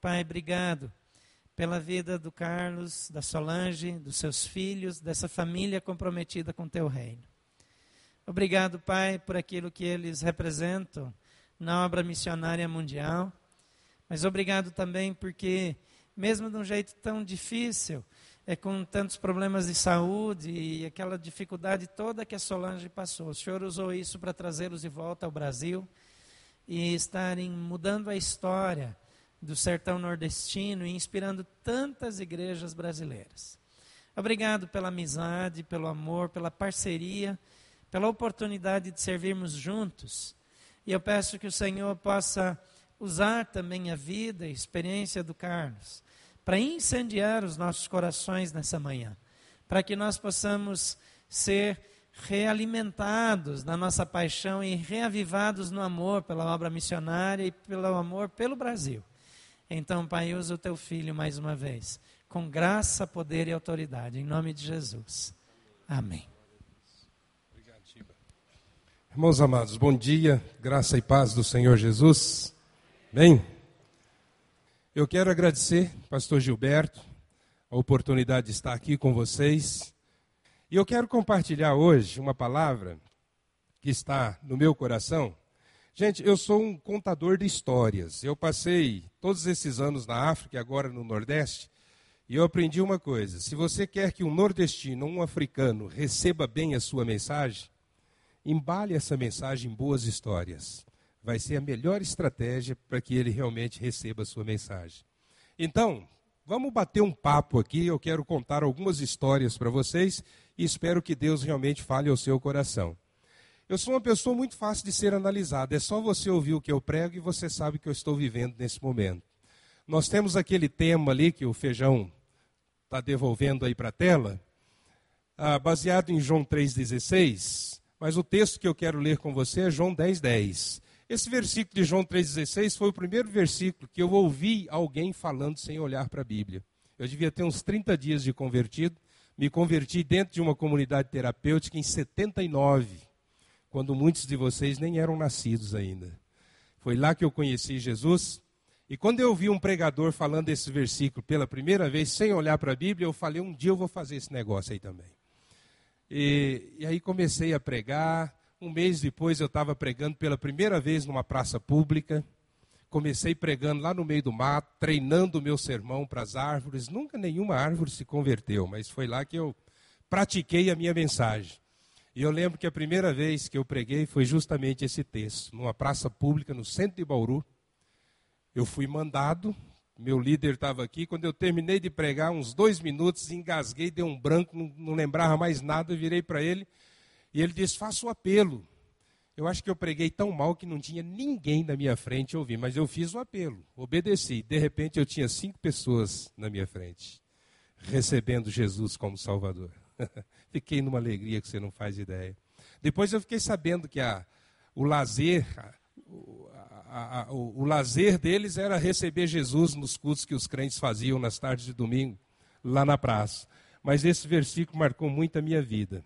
Pai, obrigado pela vida do Carlos, da Solange, dos seus filhos, dessa família comprometida com teu reino. Obrigado, Pai, por aquilo que eles representam na obra missionária mundial. Mas obrigado também porque, mesmo de um jeito tão difícil, é com tantos problemas de saúde e aquela dificuldade toda que a Solange passou, o Senhor usou isso para trazê-los de volta ao Brasil e estarem mudando a história do sertão nordestino e inspirando tantas igrejas brasileiras. Obrigado pela amizade, pelo amor, pela parceria, pela oportunidade de servirmos juntos. E eu peço que o Senhor possa usar também a vida e a experiência do Carlos para incendiar os nossos corações nessa manhã, para que nós possamos ser realimentados na nossa paixão e reavivados no amor pela obra missionária e pelo amor pelo Brasil. Então, Pai, usa o teu filho mais uma vez, com graça, poder e autoridade, em nome de Jesus. Amém. Obrigado, Tiba. Irmãos amados, bom dia, graça e paz do Senhor Jesus. Bem, eu quero agradecer, Pastor Gilberto, a oportunidade de estar aqui com vocês. E eu quero compartilhar hoje uma palavra que está no meu coração Gente, eu sou um contador de histórias. Eu passei todos esses anos na África e agora no Nordeste, e eu aprendi uma coisa: se você quer que um nordestino, um africano, receba bem a sua mensagem, embale essa mensagem em boas histórias. Vai ser a melhor estratégia para que ele realmente receba a sua mensagem. Então, vamos bater um papo aqui. Eu quero contar algumas histórias para vocês e espero que Deus realmente fale ao seu coração. Eu sou uma pessoa muito fácil de ser analisada. É só você ouvir o que eu prego e você sabe o que eu estou vivendo nesse momento. Nós temos aquele tema ali que o feijão está devolvendo aí para a tela, ah, baseado em João 3,16. Mas o texto que eu quero ler com você é João 10,10. 10. Esse versículo de João 3,16 foi o primeiro versículo que eu ouvi alguém falando sem olhar para a Bíblia. Eu devia ter uns 30 dias de convertido. Me converti dentro de uma comunidade terapêutica em 79 quando muitos de vocês nem eram nascidos ainda. Foi lá que eu conheci Jesus. E quando eu vi um pregador falando esse versículo pela primeira vez, sem olhar para a Bíblia, eu falei: um dia eu vou fazer esse negócio aí também. E, e aí comecei a pregar. Um mês depois eu estava pregando pela primeira vez numa praça pública. Comecei pregando lá no meio do mato, treinando o meu sermão para as árvores. Nunca nenhuma árvore se converteu, mas foi lá que eu pratiquei a minha mensagem. E eu lembro que a primeira vez que eu preguei foi justamente esse texto, numa praça pública no centro de Bauru. Eu fui mandado, meu líder estava aqui. Quando eu terminei de pregar, uns dois minutos, engasguei, dei um branco, não, não lembrava mais nada. Virei para ele e ele disse: Faça o apelo. Eu acho que eu preguei tão mal que não tinha ninguém na minha frente ouvir, mas eu fiz o apelo, obedeci. De repente eu tinha cinco pessoas na minha frente, recebendo Jesus como Salvador. fiquei numa alegria que você não faz ideia. Depois eu fiquei sabendo que a, o lazer, a, a, o, o, lazer deles era receber Jesus nos cultos que os crentes faziam nas tardes de domingo, lá na praça. Mas esse versículo marcou muito a minha vida.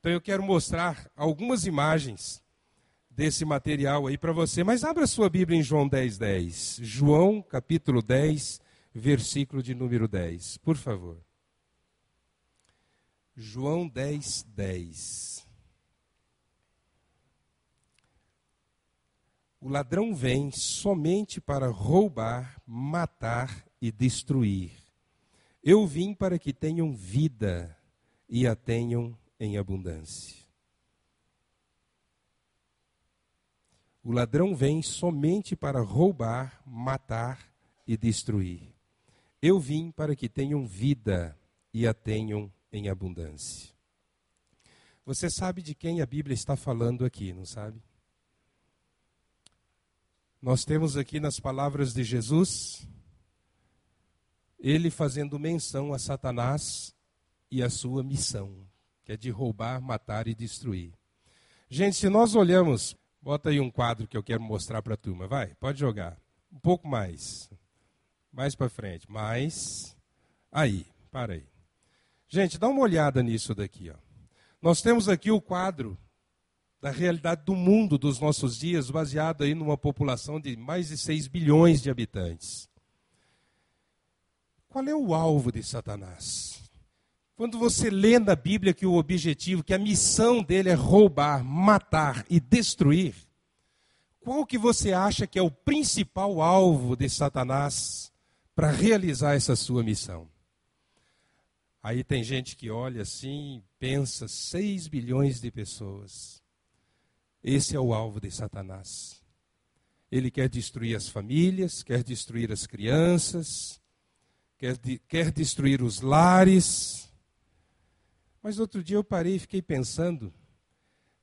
Então eu quero mostrar algumas imagens desse material aí para você. Mas abra sua Bíblia em João 10, 10. João, capítulo 10, versículo de número 10. Por favor. João 10, 10. O ladrão vem somente para roubar, matar e destruir. Eu vim para que tenham vida e a tenham em abundância. O ladrão vem somente para roubar, matar e destruir. Eu vim para que tenham vida e a tenham em abundância. Você sabe de quem a Bíblia está falando aqui, não sabe? Nós temos aqui nas palavras de Jesus, ele fazendo menção a Satanás e a sua missão, que é de roubar, matar e destruir. Gente, se nós olhamos, bota aí um quadro que eu quero mostrar para a turma, vai, pode jogar. Um pouco mais. Mais para frente. Mais. Aí, para aí. Gente, dá uma olhada nisso daqui. Ó. Nós temos aqui o quadro da realidade do mundo dos nossos dias, baseado aí numa população de mais de 6 bilhões de habitantes. Qual é o alvo de Satanás? Quando você lê na Bíblia que o objetivo, que a missão dele é roubar, matar e destruir, qual que você acha que é o principal alvo de Satanás para realizar essa sua missão? Aí tem gente que olha assim, pensa 6 bilhões de pessoas. Esse é o alvo de Satanás. Ele quer destruir as famílias, quer destruir as crianças, quer, de, quer destruir os lares. Mas outro dia eu parei e fiquei pensando: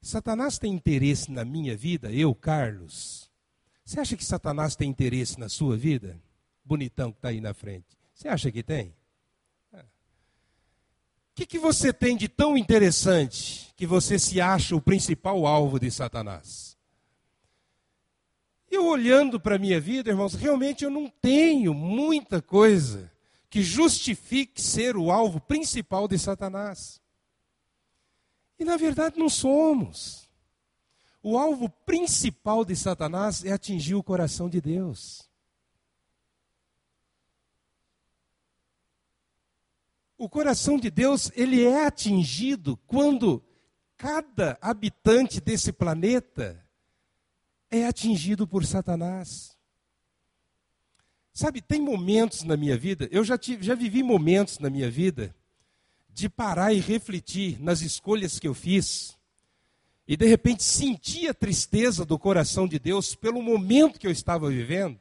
Satanás tem interesse na minha vida, eu, Carlos? Você acha que Satanás tem interesse na sua vida? Bonitão que está aí na frente. Você acha que tem? Que, que você tem de tão interessante que você se acha o principal alvo de Satanás? Eu olhando para a minha vida, irmãos, realmente eu não tenho muita coisa que justifique ser o alvo principal de Satanás. E na verdade não somos. O alvo principal de Satanás é atingir o coração de Deus. O coração de Deus, ele é atingido quando cada habitante desse planeta é atingido por Satanás. Sabe, tem momentos na minha vida, eu já, tive, já vivi momentos na minha vida de parar e refletir nas escolhas que eu fiz e de repente sentir a tristeza do coração de Deus pelo momento que eu estava vivendo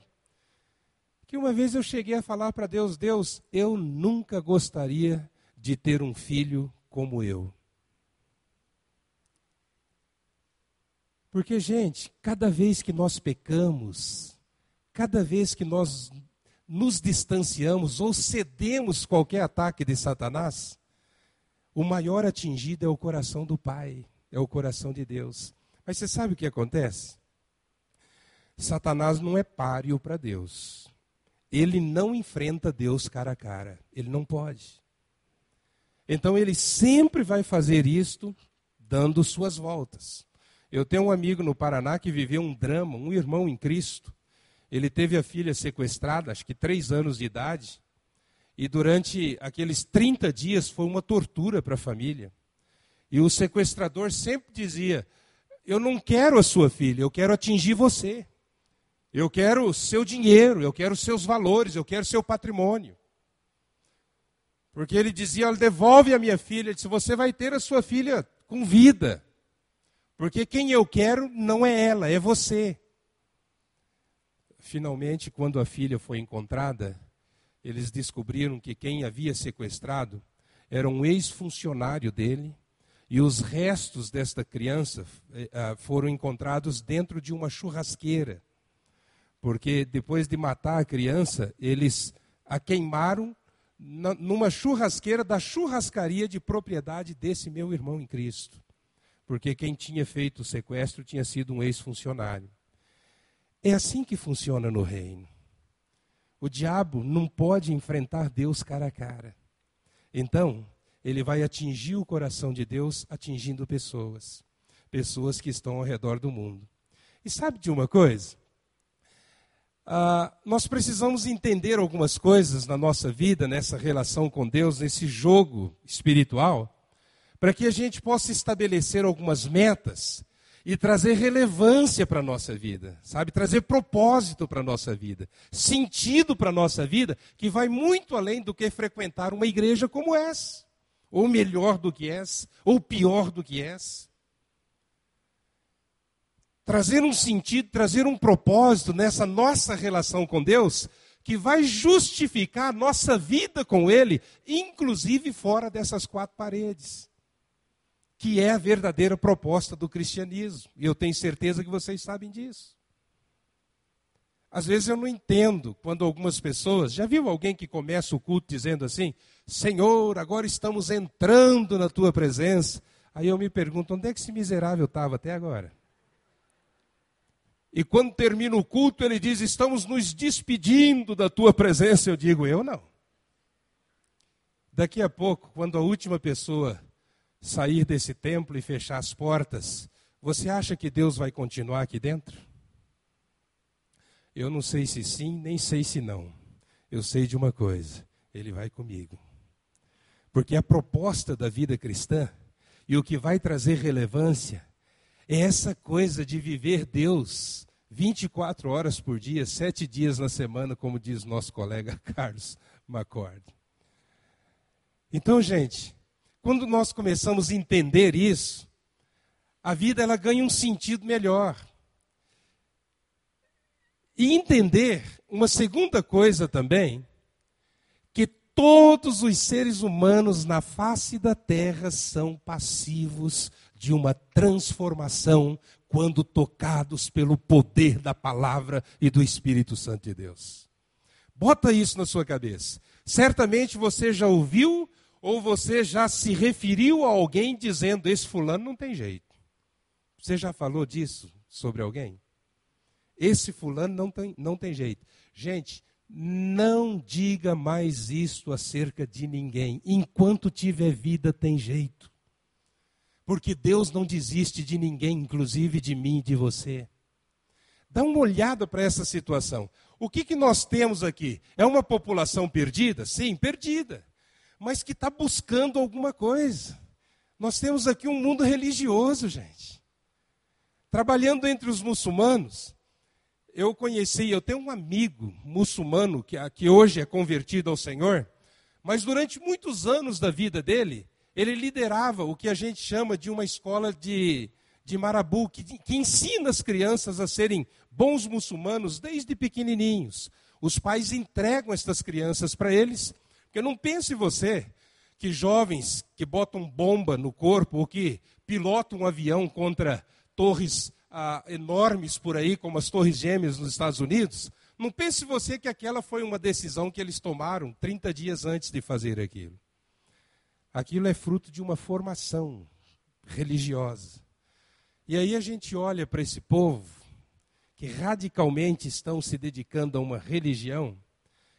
que uma vez eu cheguei a falar para Deus: Deus, eu nunca gostaria de ter um filho como eu. Porque, gente, cada vez que nós pecamos, cada vez que nós nos distanciamos ou cedemos qualquer ataque de Satanás, o maior atingido é o coração do Pai, é o coração de Deus. Mas você sabe o que acontece? Satanás não é páreo para Deus ele não enfrenta Deus cara a cara. Ele não pode. Então ele sempre vai fazer isto dando suas voltas. Eu tenho um amigo no Paraná que viveu um drama, um irmão em Cristo. Ele teve a filha sequestrada, acho que três anos de idade, e durante aqueles 30 dias foi uma tortura para a família. E o sequestrador sempre dizia: Eu não quero a sua filha, eu quero atingir você. Eu quero seu dinheiro, eu quero seus valores, eu quero seu patrimônio. Porque ele dizia: devolve a minha filha. Ele disse: você vai ter a sua filha com vida. Porque quem eu quero não é ela, é você. Finalmente, quando a filha foi encontrada, eles descobriram que quem havia sequestrado era um ex-funcionário dele, e os restos desta criança eh, ah, foram encontrados dentro de uma churrasqueira porque depois de matar a criança, eles a queimaram na, numa churrasqueira da churrascaria de propriedade desse meu irmão em Cristo. Porque quem tinha feito o sequestro tinha sido um ex-funcionário. É assim que funciona no reino. O diabo não pode enfrentar Deus cara a cara. Então, ele vai atingir o coração de Deus atingindo pessoas. Pessoas que estão ao redor do mundo. E sabe de uma coisa? Ah, nós precisamos entender algumas coisas na nossa vida, nessa relação com Deus, nesse jogo espiritual, para que a gente possa estabelecer algumas metas e trazer relevância para a nossa vida, sabe? Trazer propósito para a nossa vida, sentido para a nossa vida, que vai muito além do que frequentar uma igreja como essa, ou melhor do que essa, ou pior do que essa trazer um sentido, trazer um propósito nessa nossa relação com Deus, que vai justificar a nossa vida com Ele, inclusive fora dessas quatro paredes. Que é a verdadeira proposta do cristianismo. E eu tenho certeza que vocês sabem disso. Às vezes eu não entendo quando algumas pessoas. Já viu alguém que começa o culto dizendo assim: Senhor, agora estamos entrando na tua presença. Aí eu me pergunto: onde é que esse miserável estava até agora? E quando termina o culto, ele diz: Estamos nos despedindo da tua presença. Eu digo: Eu não. Daqui a pouco, quando a última pessoa sair desse templo e fechar as portas, você acha que Deus vai continuar aqui dentro? Eu não sei se sim, nem sei se não. Eu sei de uma coisa: Ele vai comigo. Porque a proposta da vida cristã e o que vai trazer relevância é essa coisa de viver Deus 24 horas por dia, sete dias na semana, como diz nosso colega Carlos McCord. Então, gente, quando nós começamos a entender isso, a vida ela ganha um sentido melhor. E entender uma segunda coisa também, que todos os seres humanos na face da terra são passivos de uma transformação quando tocados pelo poder da palavra e do Espírito Santo de Deus. Bota isso na sua cabeça. Certamente você já ouviu ou você já se referiu a alguém dizendo: esse fulano não tem jeito. Você já falou disso sobre alguém? Esse fulano não tem, não tem jeito. Gente, não diga mais isto acerca de ninguém. Enquanto tiver vida, tem jeito. Porque Deus não desiste de ninguém, inclusive de mim e de você. Dá uma olhada para essa situação. O que, que nós temos aqui? É uma população perdida? Sim, perdida. Mas que está buscando alguma coisa. Nós temos aqui um mundo religioso, gente. Trabalhando entre os muçulmanos, eu conheci, eu tenho um amigo muçulmano que, que hoje é convertido ao Senhor, mas durante muitos anos da vida dele, ele liderava o que a gente chama de uma escola de, de marabu, que, que ensina as crianças a serem bons muçulmanos desde pequenininhos. Os pais entregam essas crianças para eles, porque não pense você que jovens que botam bomba no corpo ou que pilotam um avião contra torres ah, enormes por aí, como as Torres Gêmeas nos Estados Unidos, não pense você que aquela foi uma decisão que eles tomaram 30 dias antes de fazer aquilo. Aquilo é fruto de uma formação religiosa. E aí a gente olha para esse povo que radicalmente estão se dedicando a uma religião,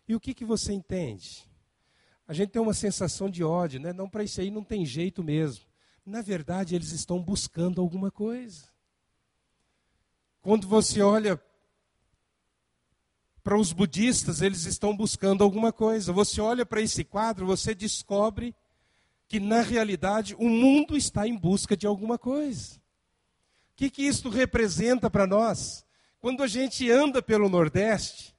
e o que, que você entende? A gente tem uma sensação de ódio, né? Não, para isso aí não tem jeito mesmo. Na verdade, eles estão buscando alguma coisa. Quando você olha para os budistas, eles estão buscando alguma coisa. Você olha para esse quadro, você descobre que, na realidade, o mundo está em busca de alguma coisa. O que, que isso representa para nós? Quando a gente anda pelo Nordeste,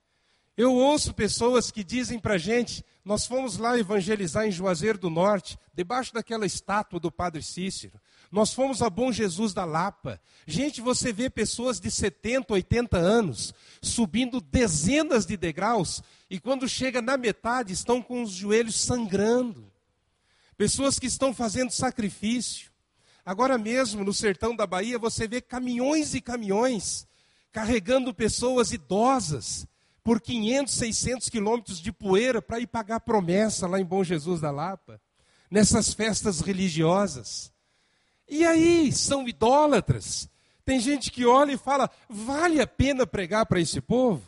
eu ouço pessoas que dizem para a gente: nós fomos lá evangelizar em Juazeiro do Norte, debaixo daquela estátua do Padre Cícero. Nós fomos a Bom Jesus da Lapa. Gente, você vê pessoas de 70, 80 anos subindo dezenas de degraus e quando chega na metade estão com os joelhos sangrando. Pessoas que estão fazendo sacrifício. Agora mesmo no sertão da Bahia você vê caminhões e caminhões carregando pessoas idosas por 500, 600 quilômetros de poeira para ir pagar promessa lá em Bom Jesus da Lapa, nessas festas religiosas. E aí, são idólatras. Tem gente que olha e fala: vale a pena pregar para esse povo?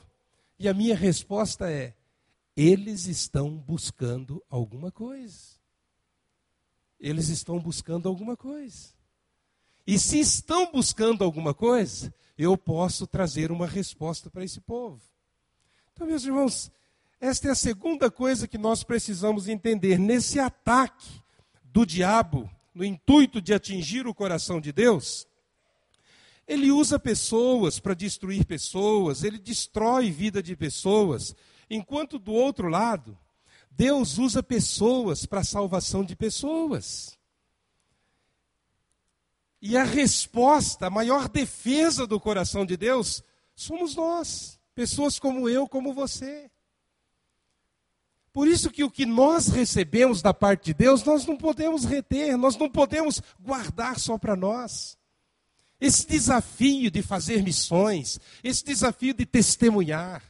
E a minha resposta é: eles estão buscando alguma coisa. Eles estão buscando alguma coisa. E se estão buscando alguma coisa, eu posso trazer uma resposta para esse povo. Então, meus irmãos, esta é a segunda coisa que nós precisamos entender. Nesse ataque do diabo, no intuito de atingir o coração de Deus, ele usa pessoas para destruir pessoas, ele destrói vida de pessoas, enquanto do outro lado, Deus usa pessoas para a salvação de pessoas. E a resposta, a maior defesa do coração de Deus, somos nós. Pessoas como eu, como você. Por isso que o que nós recebemos da parte de Deus, nós não podemos reter, nós não podemos guardar só para nós. Esse desafio de fazer missões, esse desafio de testemunhar.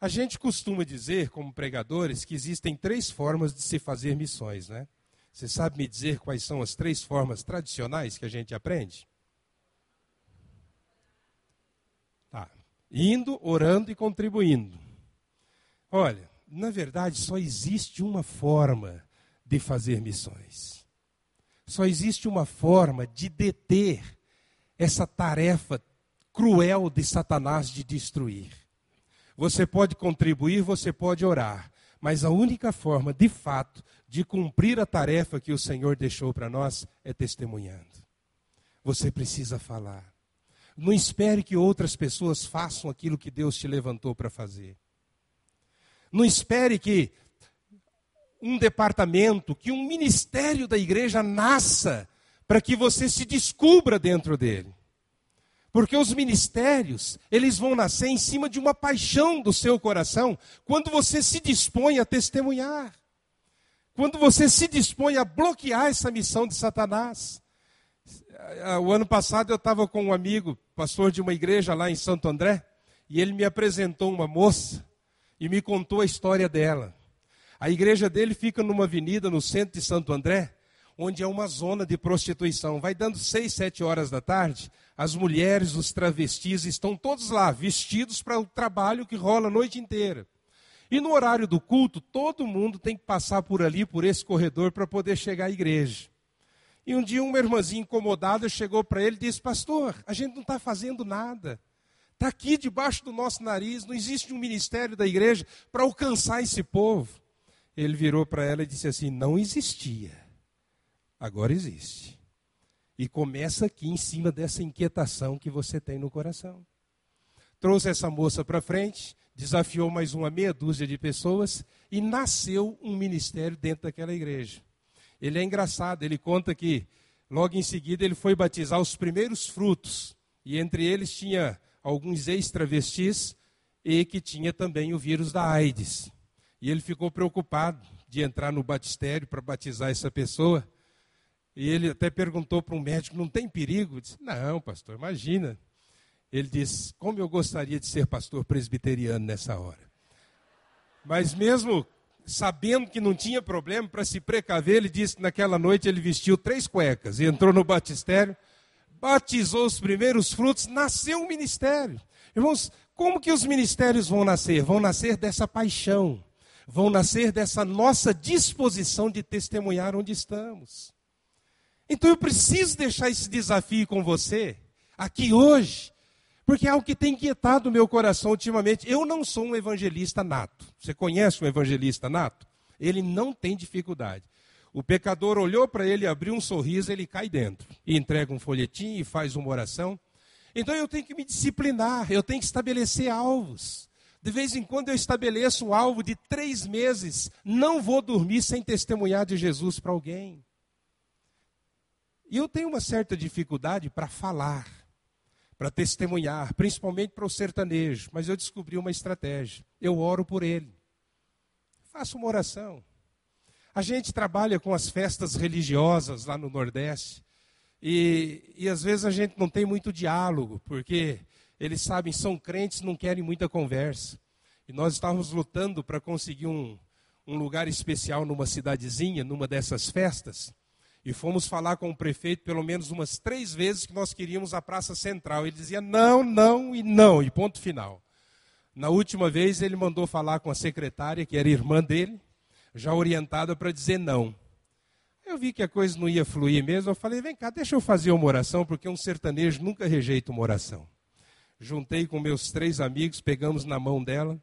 A gente costuma dizer, como pregadores, que existem três formas de se fazer missões, né? Você sabe me dizer quais são as três formas tradicionais que a gente aprende? Indo, orando e contribuindo. Olha, na verdade, só existe uma forma de fazer missões. Só existe uma forma de deter essa tarefa cruel de Satanás de destruir. Você pode contribuir, você pode orar, Mas a única forma, de fato, de cumprir a tarefa que o Senhor deixou para nós é testemunhando. Você precisa falar. Não espere que outras pessoas façam aquilo que Deus te levantou para fazer. Não espere que um departamento, que um ministério da igreja nasça para que você se descubra dentro dele. Porque os ministérios, eles vão nascer em cima de uma paixão do seu coração, quando você se dispõe a testemunhar. Quando você se dispõe a bloquear essa missão de Satanás. O ano passado eu estava com um amigo, pastor de uma igreja lá em Santo André, e ele me apresentou uma moça e me contou a história dela. A igreja dele fica numa avenida no centro de Santo André, onde é uma zona de prostituição. Vai dando seis, sete horas da tarde, as mulheres, os travestis estão todos lá, vestidos para o trabalho que rola a noite inteira. E no horário do culto, todo mundo tem que passar por ali, por esse corredor, para poder chegar à igreja. E um dia uma irmãzinha incomodada chegou para ele e disse: Pastor, a gente não está fazendo nada. Está aqui debaixo do nosso nariz, não existe um ministério da igreja para alcançar esse povo. Ele virou para ela e disse assim: Não existia, agora existe. E começa aqui em cima dessa inquietação que você tem no coração. Trouxe essa moça para frente, desafiou mais uma meia dúzia de pessoas e nasceu um ministério dentro daquela igreja. Ele é engraçado, ele conta que logo em seguida ele foi batizar os primeiros frutos, e entre eles tinha alguns ex-travestis e que tinha também o vírus da AIDS. E ele ficou preocupado de entrar no batistério para batizar essa pessoa. E ele até perguntou para um médico: não tem perigo? Eu disse: não, pastor, imagina. Ele disse: como eu gostaria de ser pastor presbiteriano nessa hora. Mas mesmo sabendo que não tinha problema, para se precaver, ele disse que naquela noite ele vestiu três cuecas e entrou no batistério, batizou os primeiros frutos, nasceu um ministério. Irmãos, como que os ministérios vão nascer? Vão nascer dessa paixão, vão nascer dessa nossa disposição de testemunhar onde estamos. Então eu preciso deixar esse desafio com você, aqui hoje, porque é algo que tem inquietado o meu coração ultimamente. Eu não sou um evangelista nato. Você conhece um evangelista nato? Ele não tem dificuldade. O pecador olhou para ele, abriu um sorriso, ele cai dentro. E entrega um folhetim e faz uma oração. Então eu tenho que me disciplinar, eu tenho que estabelecer alvos. De vez em quando eu estabeleço um alvo de três meses. Não vou dormir sem testemunhar de Jesus para alguém. E eu tenho uma certa dificuldade para falar, para testemunhar, principalmente para o sertanejo, mas eu descobri uma estratégia. Eu oro por ele. Faço uma oração. A gente trabalha com as festas religiosas lá no Nordeste, e, e às vezes a gente não tem muito diálogo, porque eles sabem, são crentes, não querem muita conversa. E nós estávamos lutando para conseguir um, um lugar especial numa cidadezinha, numa dessas festas. E fomos falar com o prefeito pelo menos umas três vezes que nós queríamos a Praça Central. Ele dizia não, não e não, e ponto final. Na última vez ele mandou falar com a secretária, que era irmã dele, já orientada para dizer não. Eu vi que a coisa não ia fluir mesmo. Eu falei: vem cá, deixa eu fazer uma oração, porque um sertanejo nunca rejeita uma oração. Juntei com meus três amigos, pegamos na mão dela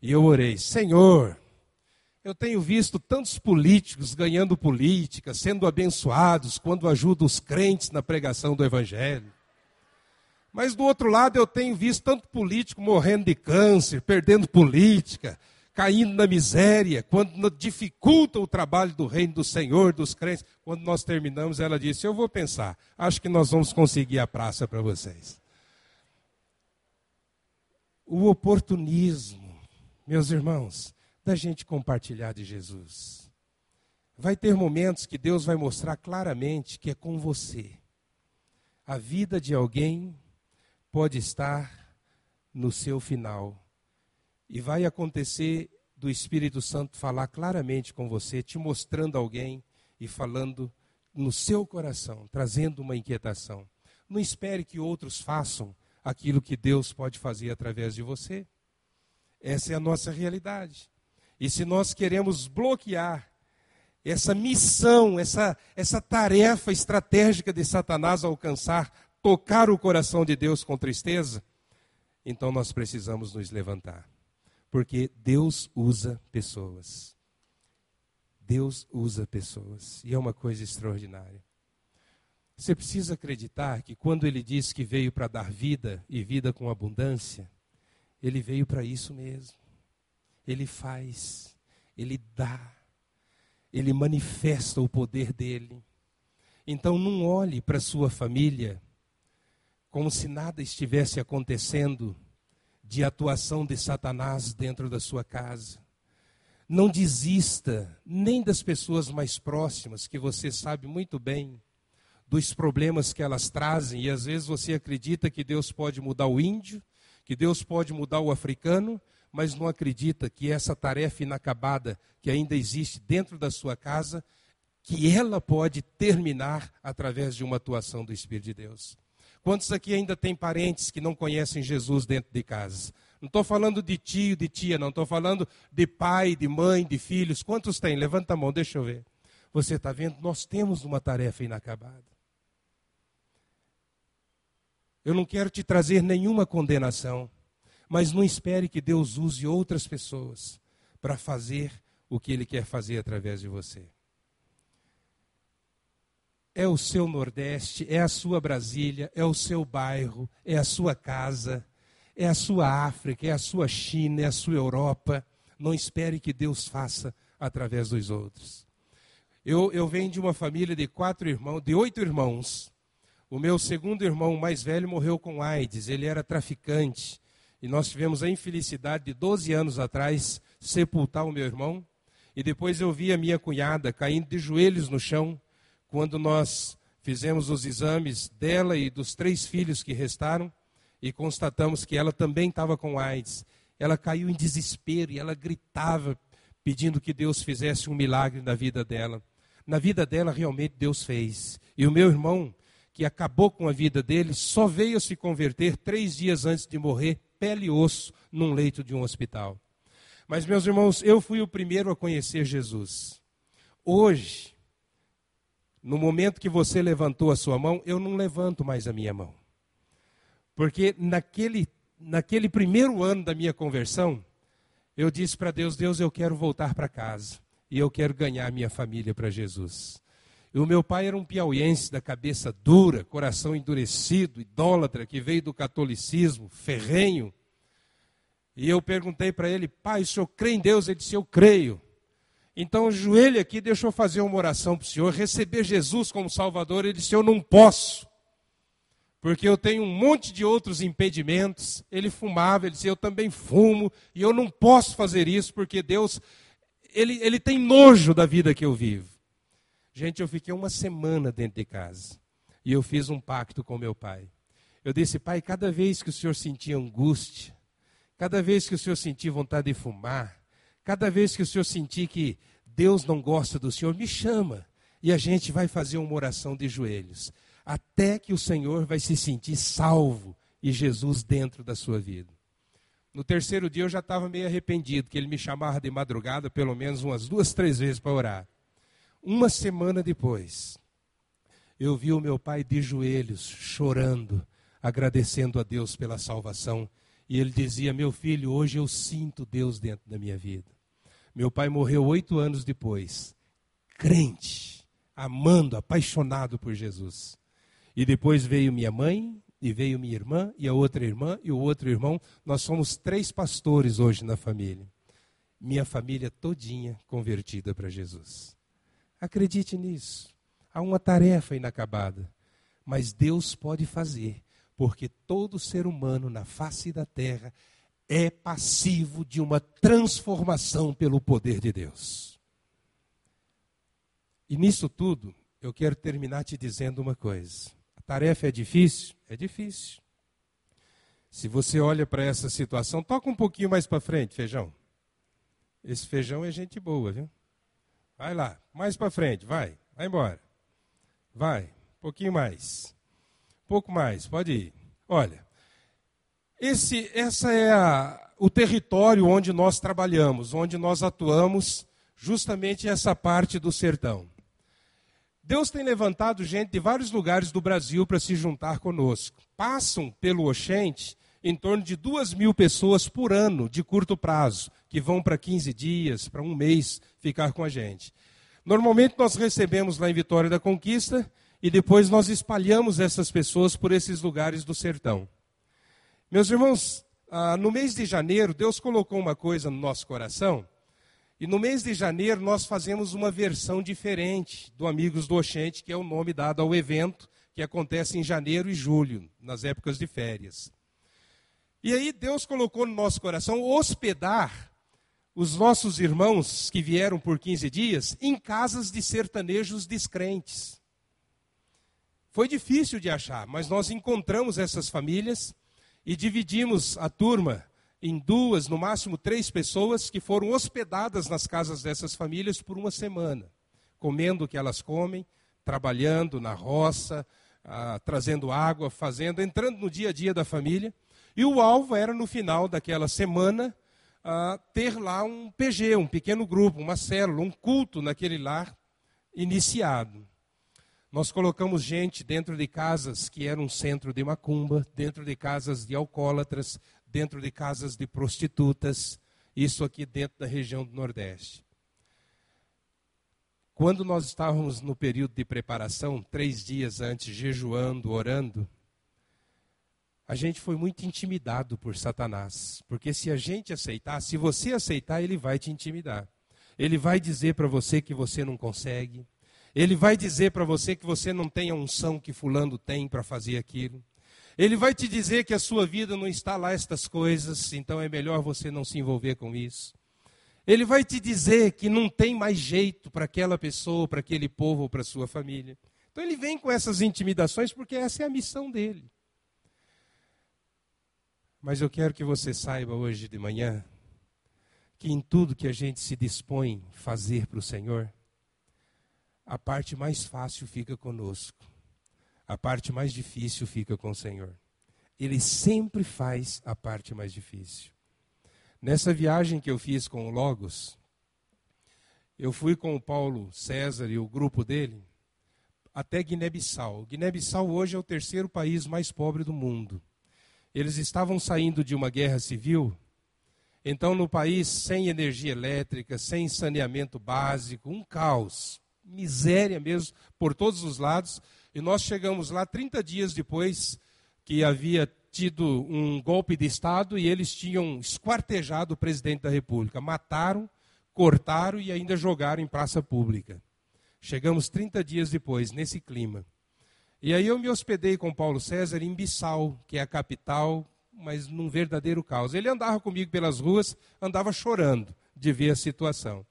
e eu orei: Senhor, eu tenho visto tantos políticos ganhando política, sendo abençoados quando ajudam os crentes na pregação do Evangelho. Mas do outro lado, eu tenho visto tanto político morrendo de câncer, perdendo política, caindo na miséria, quando dificulta o trabalho do reino do Senhor, dos crentes. Quando nós terminamos, ela disse: Eu vou pensar, acho que nós vamos conseguir a praça para vocês. O oportunismo, meus irmãos, da gente compartilhar de Jesus. Vai ter momentos que Deus vai mostrar claramente que é com você. A vida de alguém pode estar no seu final. E vai acontecer do Espírito Santo falar claramente com você, te mostrando alguém e falando no seu coração, trazendo uma inquietação. Não espere que outros façam aquilo que Deus pode fazer através de você. Essa é a nossa realidade. E se nós queremos bloquear essa missão, essa, essa tarefa estratégica de Satanás alcançar, tocar o coração de Deus com tristeza, então nós precisamos nos levantar. Porque Deus usa pessoas. Deus usa pessoas. E é uma coisa extraordinária. Você precisa acreditar que quando ele diz que veio para dar vida e vida com abundância, ele veio para isso mesmo. Ele faz, ele dá, ele manifesta o poder dele. Então não olhe para sua família como se nada estivesse acontecendo de atuação de Satanás dentro da sua casa. Não desista nem das pessoas mais próximas, que você sabe muito bem dos problemas que elas trazem, e às vezes você acredita que Deus pode mudar o índio, que Deus pode mudar o africano, mas não acredita que essa tarefa inacabada que ainda existe dentro da sua casa, que ela pode terminar através de uma atuação do Espírito de Deus. Quantos aqui ainda têm parentes que não conhecem Jesus dentro de casa? Não estou falando de tio, de tia, não. Estou falando de pai, de mãe, de filhos. Quantos tem? Levanta a mão, deixa eu ver. Você está vendo? Nós temos uma tarefa inacabada. Eu não quero te trazer nenhuma condenação, mas não espere que Deus use outras pessoas para fazer o que Ele quer fazer através de você é o seu Nordeste, é a sua Brasília, é o seu bairro, é a sua casa, é a sua África, é a sua China, é a sua Europa. Não espere que Deus faça através dos outros. Eu, eu venho de uma família de quatro irmãos, de oito irmãos. O meu segundo irmão mais velho morreu com AIDS, ele era traficante. E nós tivemos a infelicidade de 12 anos atrás sepultar o meu irmão. E depois eu vi a minha cunhada caindo de joelhos no chão, quando nós fizemos os exames dela e dos três filhos que restaram e constatamos que ela também estava com AIDS. Ela caiu em desespero e ela gritava pedindo que Deus fizesse um milagre na vida dela. Na vida dela realmente Deus fez. E o meu irmão, que acabou com a vida dele, só veio se converter três dias antes de morrer, pele e osso, num leito de um hospital. Mas, meus irmãos, eu fui o primeiro a conhecer Jesus. Hoje, no momento que você levantou a sua mão, eu não levanto mais a minha mão. Porque naquele, naquele primeiro ano da minha conversão, eu disse para Deus: Deus, eu quero voltar para casa. E eu quero ganhar minha família para Jesus. E o meu pai era um piauiense da cabeça dura, coração endurecido, idólatra, que veio do catolicismo, ferrenho. E eu perguntei para ele, pai, o senhor crê em Deus? Ele disse, eu creio. Então, joelho aqui, deixa eu fazer uma oração para o Senhor, receber Jesus como Salvador. Ele disse: Eu não posso, porque eu tenho um monte de outros impedimentos. Ele fumava, ele disse: Eu também fumo, e eu não posso fazer isso, porque Deus, ele, ele tem nojo da vida que eu vivo. Gente, eu fiquei uma semana dentro de casa, e eu fiz um pacto com meu pai. Eu disse: Pai, cada vez que o Senhor sentia angústia, cada vez que o Senhor sentia vontade de fumar, Cada vez que o senhor sentir que Deus não gosta do senhor, me chama. E a gente vai fazer uma oração de joelhos. Até que o Senhor vai se sentir salvo e Jesus dentro da sua vida. No terceiro dia eu já estava meio arrependido, que ele me chamava de madrugada pelo menos umas duas, três vezes para orar. Uma semana depois, eu vi o meu pai de joelhos, chorando, agradecendo a Deus pela salvação. E ele dizia: Meu filho, hoje eu sinto Deus dentro da minha vida. Meu pai morreu oito anos depois, crente, amando, apaixonado por Jesus. E depois veio minha mãe, e veio minha irmã, e a outra irmã, e o outro irmão. Nós somos três pastores hoje na família. Minha família todinha convertida para Jesus. Acredite nisso. Há uma tarefa inacabada, mas Deus pode fazer, porque todo ser humano na face da terra é passivo de uma transformação pelo poder de Deus. E nisso tudo, eu quero terminar te dizendo uma coisa. A tarefa é difícil? É difícil. Se você olha para essa situação, toca um pouquinho mais para frente, feijão. Esse feijão é gente boa, viu? Vai lá, mais para frente, vai, vai embora. Vai, um pouquinho mais. Um pouco mais, pode ir. Olha, esse, essa é a, o território onde nós trabalhamos, onde nós atuamos, justamente essa parte do sertão. Deus tem levantado gente de vários lugares do Brasil para se juntar conosco. Passam pelo Oxente em torno de duas mil pessoas por ano de curto prazo, que vão para 15 dias, para um mês ficar com a gente. Normalmente nós recebemos lá em Vitória da Conquista e depois nós espalhamos essas pessoas por esses lugares do sertão. Meus irmãos, ah, no mês de janeiro, Deus colocou uma coisa no nosso coração, e no mês de janeiro nós fazemos uma versão diferente do Amigos do Oxente, que é o nome dado ao evento que acontece em janeiro e julho, nas épocas de férias. E aí Deus colocou no nosso coração hospedar os nossos irmãos que vieram por 15 dias em casas de sertanejos descrentes. Foi difícil de achar, mas nós encontramos essas famílias e dividimos a turma em duas, no máximo três pessoas que foram hospedadas nas casas dessas famílias por uma semana, comendo o que elas comem, trabalhando na roça, ah, trazendo água, fazendo, entrando no dia a dia da família. E o alvo era, no final daquela semana, uh, ter lá um PG, um pequeno grupo, uma célula, um culto naquele lar iniciado. Nós colocamos gente dentro de casas que eram um centro de macumba, dentro de casas de alcoólatras, dentro de casas de prostitutas, isso aqui dentro da região do Nordeste. Quando nós estávamos no período de preparação, três dias antes, jejuando, orando, a gente foi muito intimidado por Satanás. Porque se a gente aceitar, se você aceitar, ele vai te intimidar. Ele vai dizer para você que você não consegue. Ele vai dizer para você que você não tem a unção que Fulano tem para fazer aquilo. Ele vai te dizer que a sua vida não está lá estas coisas, então é melhor você não se envolver com isso. Ele vai te dizer que não tem mais jeito para aquela pessoa, para aquele povo para sua família. Então ele vem com essas intimidações porque essa é a missão dele. Mas eu quero que você saiba hoje de manhã que em tudo que a gente se dispõe a fazer para o Senhor, a parte mais fácil fica conosco, a parte mais difícil fica com o Senhor. Ele sempre faz a parte mais difícil. Nessa viagem que eu fiz com o Logos, eu fui com o Paulo César e o grupo dele até Guiné-Bissau. Guiné-Bissau hoje é o terceiro país mais pobre do mundo. Eles estavam saindo de uma guerra civil, então no país sem energia elétrica, sem saneamento básico, um caos, miséria mesmo por todos os lados. E nós chegamos lá 30 dias depois que havia tido um golpe de Estado e eles tinham esquartejado o presidente da República. Mataram, cortaram e ainda jogaram em praça pública. Chegamos 30 dias depois, nesse clima. E aí eu me hospedei com Paulo César em Bissau, que é a capital, mas num verdadeiro caos. Ele andava comigo pelas ruas, andava chorando de ver a situação.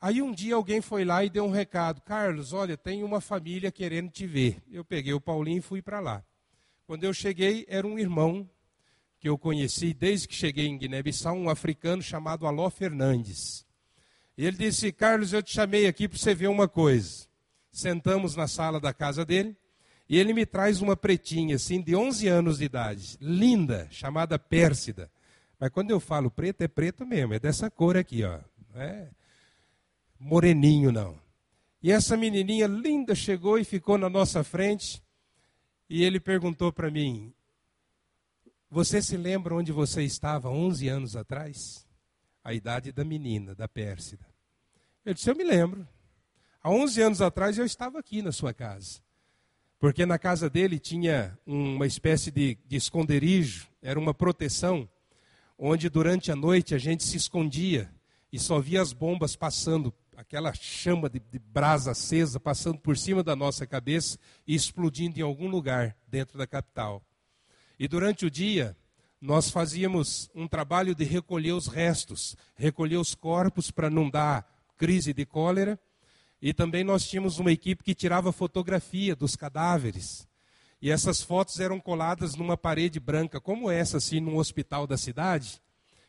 Aí um dia alguém foi lá e deu um recado: Carlos, olha, tem uma família querendo te ver. Eu peguei o Paulinho e fui para lá. Quando eu cheguei, era um irmão que eu conheci desde que cheguei em Guiné-Bissau, um africano chamado Aló Fernandes. E ele disse: Carlos, eu te chamei aqui para você ver uma coisa. Sentamos na sala da casa dele. E ele me traz uma pretinha, assim, de 11 anos de idade, linda, chamada Pérsida. Mas quando eu falo preto, é preto mesmo, é dessa cor aqui, ó. Não é moreninho, não. E essa menininha linda chegou e ficou na nossa frente. E ele perguntou para mim: Você se lembra onde você estava 11 anos atrás? A idade da menina, da Pérsida. Eu disse: Eu me lembro. Há 11 anos atrás eu estava aqui na sua casa. Porque na casa dele tinha uma espécie de, de esconderijo, era uma proteção, onde durante a noite a gente se escondia e só via as bombas passando, aquela chama de, de brasa acesa passando por cima da nossa cabeça e explodindo em algum lugar dentro da capital. E durante o dia, nós fazíamos um trabalho de recolher os restos, recolher os corpos para não dar crise de cólera e também nós tínhamos uma equipe que tirava fotografia dos cadáveres. E essas fotos eram coladas numa parede branca, como essa, assim, num hospital da cidade,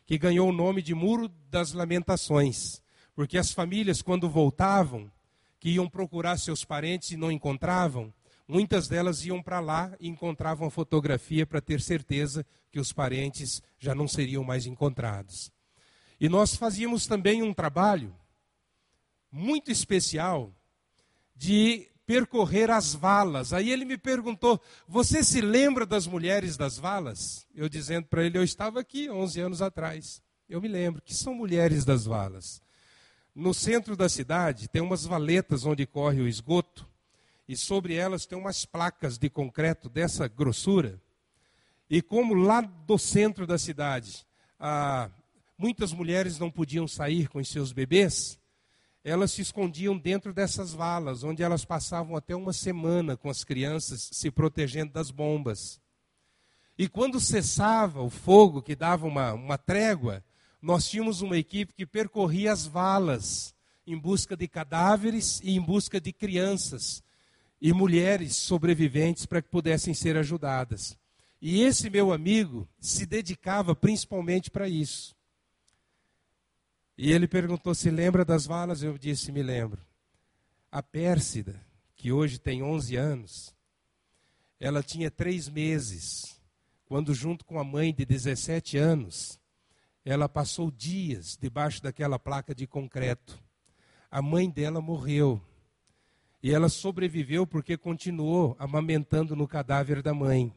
que ganhou o nome de Muro das Lamentações. Porque as famílias, quando voltavam, que iam procurar seus parentes e não encontravam, muitas delas iam para lá e encontravam a fotografia para ter certeza que os parentes já não seriam mais encontrados. E nós fazíamos também um trabalho muito especial de percorrer as valas. Aí ele me perguntou: Você se lembra das mulheres das valas? Eu dizendo para ele: Eu estava aqui 11 anos atrás. Eu me lembro que são mulheres das valas. No centro da cidade tem umas valetas onde corre o esgoto e sobre elas tem umas placas de concreto dessa grossura. E como lá do centro da cidade ah, muitas mulheres não podiam sair com os seus bebês, elas se escondiam dentro dessas valas, onde elas passavam até uma semana com as crianças se protegendo das bombas. E quando cessava o fogo, que dava uma, uma trégua, nós tínhamos uma equipe que percorria as valas em busca de cadáveres e em busca de crianças e mulheres sobreviventes para que pudessem ser ajudadas. E esse meu amigo se dedicava principalmente para isso. E ele perguntou se lembra das valas. Eu disse: me lembro. A Pérsida, que hoje tem 11 anos, ela tinha três meses, quando, junto com a mãe de 17 anos, ela passou dias debaixo daquela placa de concreto. A mãe dela morreu. E ela sobreviveu porque continuou amamentando no cadáver da mãe.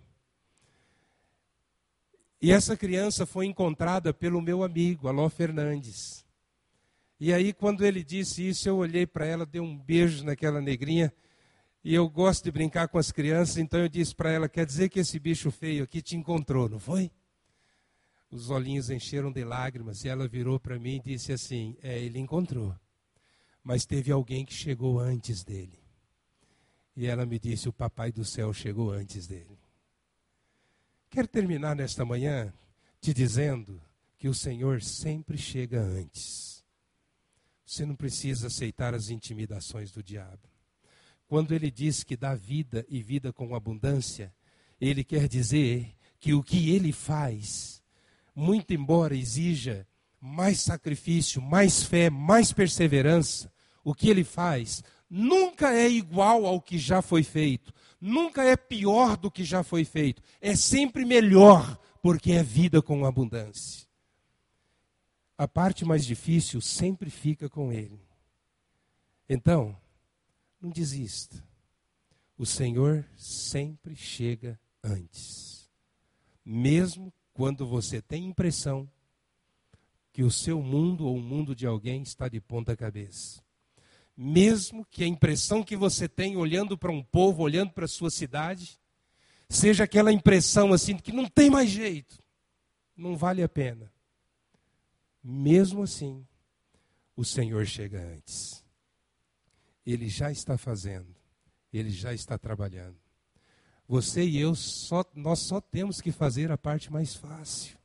E essa criança foi encontrada pelo meu amigo, Aló Fernandes. E aí, quando ele disse isso, eu olhei para ela, dei um beijo naquela negrinha. E eu gosto de brincar com as crianças, então eu disse para ela: quer dizer que esse bicho feio aqui te encontrou, não foi? Os olhinhos encheram de lágrimas e ela virou para mim e disse assim: É, ele encontrou, mas teve alguém que chegou antes dele. E ela me disse: O papai do céu chegou antes dele. Quero terminar nesta manhã te dizendo que o Senhor sempre chega antes. Você não precisa aceitar as intimidações do diabo. Quando ele diz que dá vida e vida com abundância, ele quer dizer que o que ele faz, muito embora exija mais sacrifício, mais fé, mais perseverança, o que ele faz nunca é igual ao que já foi feito, nunca é pior do que já foi feito, é sempre melhor, porque é vida com abundância a parte mais difícil sempre fica com ele. Então, não desista. O Senhor sempre chega antes. Mesmo quando você tem impressão que o seu mundo ou o mundo de alguém está de ponta cabeça. Mesmo que a impressão que você tem olhando para um povo, olhando para a sua cidade, seja aquela impressão assim que não tem mais jeito, não vale a pena. Mesmo assim, o Senhor chega antes. Ele já está fazendo, ele já está trabalhando. Você e eu só nós só temos que fazer a parte mais fácil.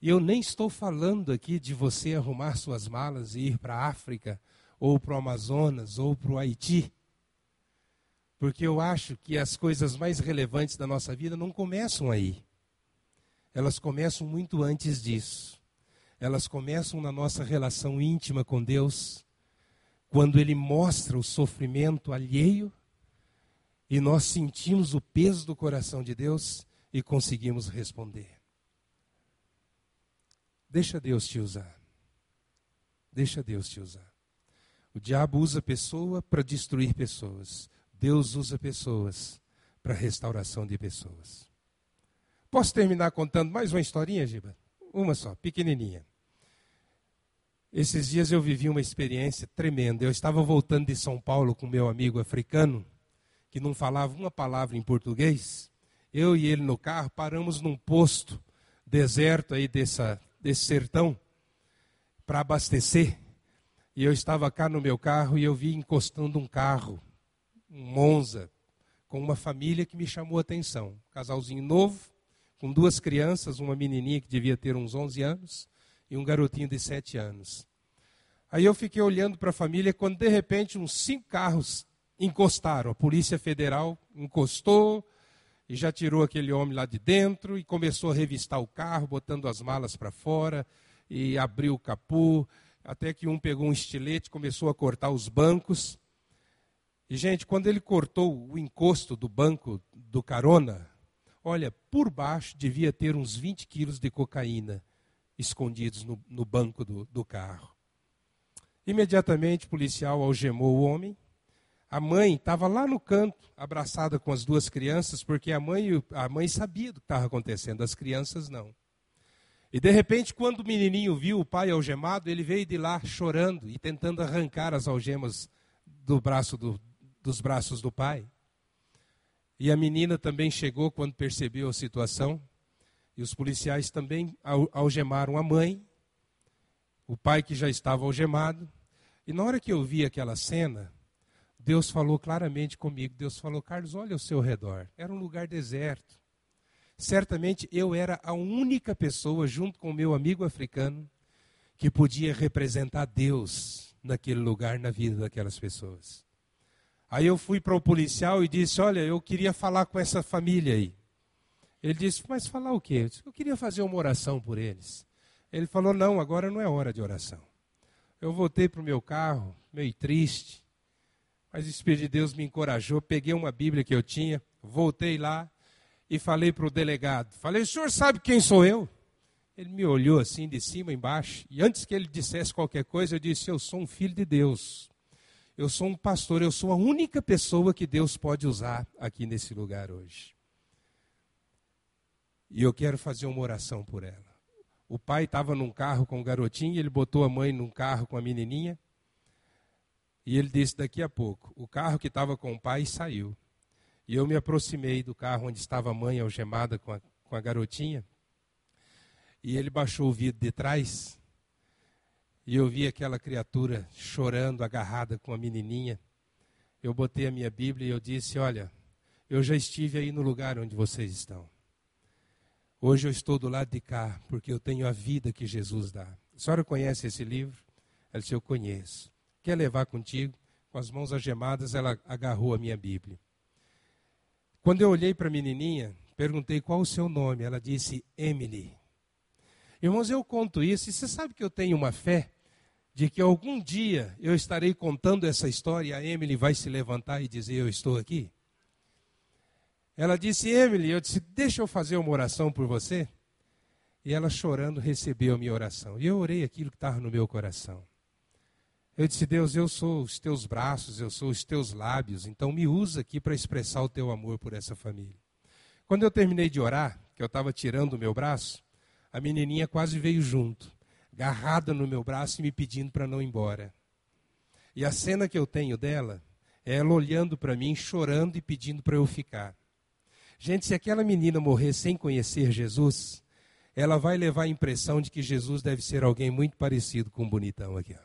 E eu nem estou falando aqui de você arrumar suas malas e ir para a África, ou para o Amazonas, ou para o Haiti. Porque eu acho que as coisas mais relevantes da nossa vida não começam aí elas começam muito antes disso. Elas começam na nossa relação íntima com Deus, quando Ele mostra o sofrimento alheio e nós sentimos o peso do coração de Deus e conseguimos responder. Deixa Deus te usar. Deixa Deus te usar. O diabo usa pessoa para destruir pessoas. Deus usa pessoas para restauração de pessoas. Posso terminar contando mais uma historinha, Giba? Uma só, pequenininha. Esses dias eu vivi uma experiência tremenda. Eu estava voltando de São Paulo com meu amigo africano, que não falava uma palavra em português. Eu e ele no carro paramos num posto deserto aí dessa, desse sertão para abastecer. E eu estava cá no meu carro e eu vi encostando um carro, um Monza, com uma família que me chamou a atenção. Um casalzinho novo, com duas crianças, uma menininha que devia ter uns 11 anos e um garotinho de 7 anos. Aí eu fiquei olhando para a família quando de repente uns cinco carros encostaram. A Polícia Federal encostou e já tirou aquele homem lá de dentro e começou a revistar o carro, botando as malas para fora e abriu o capô, até que um pegou um estilete, começou a cortar os bancos. E gente, quando ele cortou o encosto do banco do carona, Olha, por baixo devia ter uns 20 quilos de cocaína escondidos no, no banco do, do carro. Imediatamente o policial algemou o homem. A mãe estava lá no canto, abraçada com as duas crianças, porque a mãe, a mãe sabia do que estava acontecendo, as crianças não. E de repente, quando o menininho viu o pai algemado, ele veio de lá chorando e tentando arrancar as algemas do braço do, dos braços do pai. E a menina também chegou quando percebeu a situação. E os policiais também algemaram a mãe, o pai que já estava algemado. E na hora que eu vi aquela cena, Deus falou claramente comigo. Deus falou: Carlos, olha ao seu redor. Era um lugar deserto. Certamente eu era a única pessoa, junto com o meu amigo africano, que podia representar Deus naquele lugar, na vida daquelas pessoas. Aí eu fui para o policial e disse: Olha, eu queria falar com essa família aí. Ele disse: Mas falar o quê? Eu, disse, eu queria fazer uma oração por eles. Ele falou: Não, agora não é hora de oração. Eu voltei para o meu carro, meio triste, mas o Espírito de Deus me encorajou. Peguei uma Bíblia que eu tinha, voltei lá e falei para o delegado: Falei, o senhor sabe quem sou eu? Ele me olhou assim de cima embaixo, e antes que ele dissesse qualquer coisa, eu disse: Eu sou um filho de Deus. Eu sou um pastor, eu sou a única pessoa que Deus pode usar aqui nesse lugar hoje. E eu quero fazer uma oração por ela. O pai estava num carro com o garotinho, ele botou a mãe num carro com a menininha. E ele disse: Daqui a pouco, o carro que estava com o pai saiu. E eu me aproximei do carro onde estava a mãe algemada com a, com a garotinha. E ele baixou o vidro de trás e eu vi aquela criatura chorando, agarrada com a menininha. Eu botei a minha Bíblia e eu disse: Olha, eu já estive aí no lugar onde vocês estão. Hoje eu estou do lado de cá, porque eu tenho a vida que Jesus dá. A senhora conhece esse livro? Ela disse: Eu conheço. Quer levar contigo? Com as mãos algemadas, ela agarrou a minha Bíblia. Quando eu olhei para a menininha, perguntei qual o seu nome. Ela disse: Emily. Irmãos, eu conto isso e você sabe que eu tenho uma fé de que algum dia eu estarei contando essa história e a Emily vai se levantar e dizer: Eu estou aqui? Ela disse: Emily, eu disse: Deixa eu fazer uma oração por você. E ela chorando recebeu a minha oração. E eu orei aquilo que estava no meu coração. Eu disse: Deus, eu sou os teus braços, eu sou os teus lábios, então me usa aqui para expressar o teu amor por essa família. Quando eu terminei de orar, que eu estava tirando o meu braço, a menininha quase veio junto agarrada no meu braço e me pedindo para não ir embora. E a cena que eu tenho dela é ela olhando para mim, chorando e pedindo para eu ficar. Gente, se aquela menina morrer sem conhecer Jesus, ela vai levar a impressão de que Jesus deve ser alguém muito parecido com o bonitão aqui.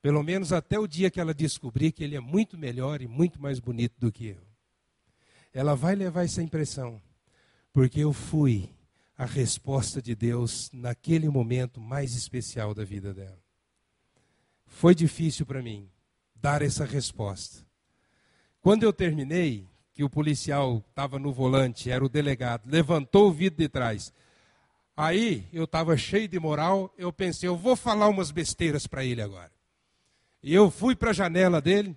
Pelo menos até o dia que ela descobrir que ele é muito melhor e muito mais bonito do que eu. Ela vai levar essa impressão, porque eu fui a resposta de Deus naquele momento mais especial da vida dela. Foi difícil para mim dar essa resposta. Quando eu terminei, que o policial estava no volante, era o delegado, levantou o vidro de trás. Aí eu estava cheio de moral, eu pensei, eu vou falar umas besteiras para ele agora. E eu fui para a janela dele,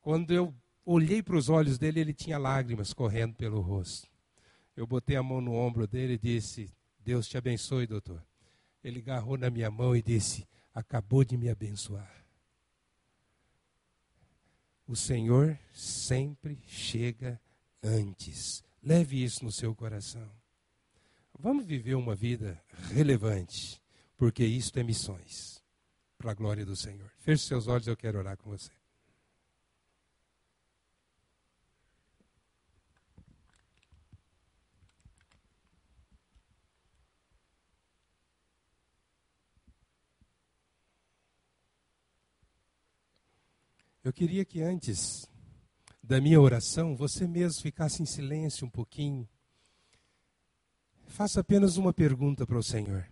quando eu olhei para os olhos dele, ele tinha lágrimas correndo pelo rosto. Eu botei a mão no ombro dele e disse: Deus te abençoe, doutor. Ele agarrou na minha mão e disse: Acabou de me abençoar. O Senhor sempre chega antes. Leve isso no seu coração. Vamos viver uma vida relevante, porque isto é missões, para a glória do Senhor. Feche seus olhos, eu quero orar com você. Eu queria que antes da minha oração, você mesmo ficasse em silêncio um pouquinho. Faça apenas uma pergunta para o Senhor.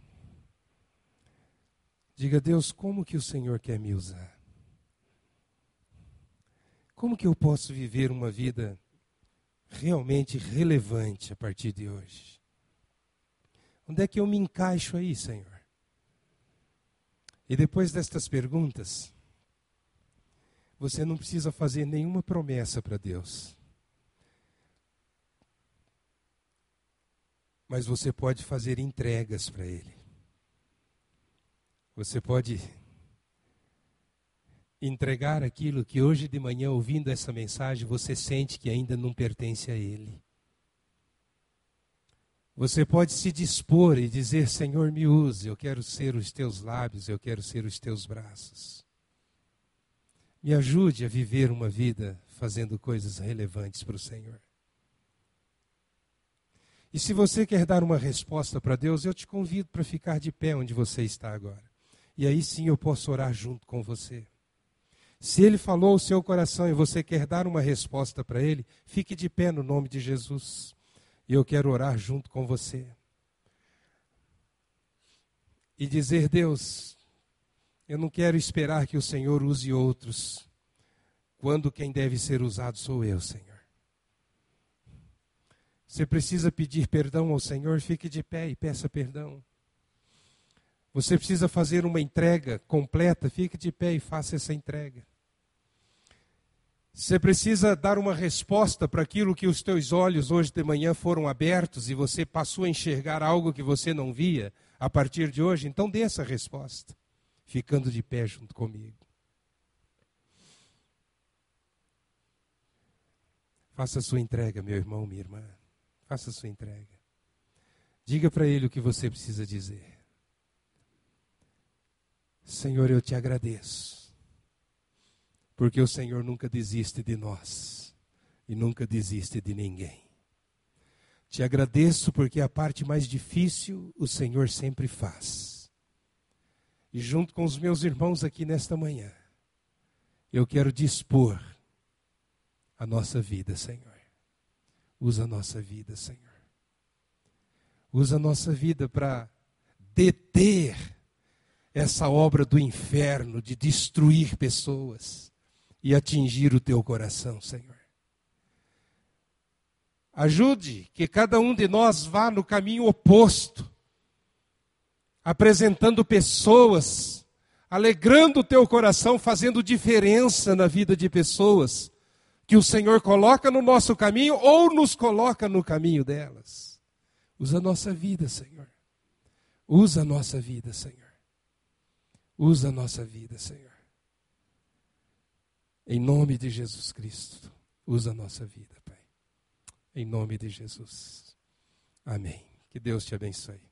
Diga, Deus, como que o Senhor quer me usar? Como que eu posso viver uma vida realmente relevante a partir de hoje? Onde é que eu me encaixo aí, Senhor? E depois destas perguntas, você não precisa fazer nenhuma promessa para Deus. Mas você pode fazer entregas para Ele. Você pode entregar aquilo que hoje de manhã, ouvindo essa mensagem, você sente que ainda não pertence a Ele. Você pode se dispor e dizer: Senhor, me use, eu quero ser os teus lábios, eu quero ser os teus braços. Me ajude a viver uma vida fazendo coisas relevantes para o Senhor. E se você quer dar uma resposta para Deus, eu te convido para ficar de pé onde você está agora. E aí sim eu posso orar junto com você. Se ele falou o seu coração e você quer dar uma resposta para ele, fique de pé no nome de Jesus. E eu quero orar junto com você. E dizer, Deus, eu não quero esperar que o Senhor use outros, quando quem deve ser usado sou eu, Senhor. Você precisa pedir perdão ao Senhor, fique de pé e peça perdão. Você precisa fazer uma entrega completa, fique de pé e faça essa entrega. Você precisa dar uma resposta para aquilo que os teus olhos hoje de manhã foram abertos e você passou a enxergar algo que você não via a partir de hoje, então dê essa resposta, ficando de pé junto comigo. Faça a sua entrega, meu irmão, minha irmã. Faça sua entrega. Diga para Ele o que você precisa dizer. Senhor, eu te agradeço, porque o Senhor nunca desiste de nós e nunca desiste de ninguém. Te agradeço porque a parte mais difícil o Senhor sempre faz. E junto com os meus irmãos aqui nesta manhã, eu quero dispor a nossa vida, Senhor. Usa a nossa vida, Senhor. Usa a nossa vida para deter essa obra do inferno de destruir pessoas e atingir o teu coração, Senhor. Ajude que cada um de nós vá no caminho oposto, apresentando pessoas, alegrando o teu coração, fazendo diferença na vida de pessoas que o Senhor coloca no nosso caminho ou nos coloca no caminho delas. Usa a nossa vida, Senhor. Usa a nossa vida, Senhor. Usa a nossa vida, Senhor. Em nome de Jesus Cristo, usa a nossa vida, Pai. Em nome de Jesus. Amém. Que Deus te abençoe.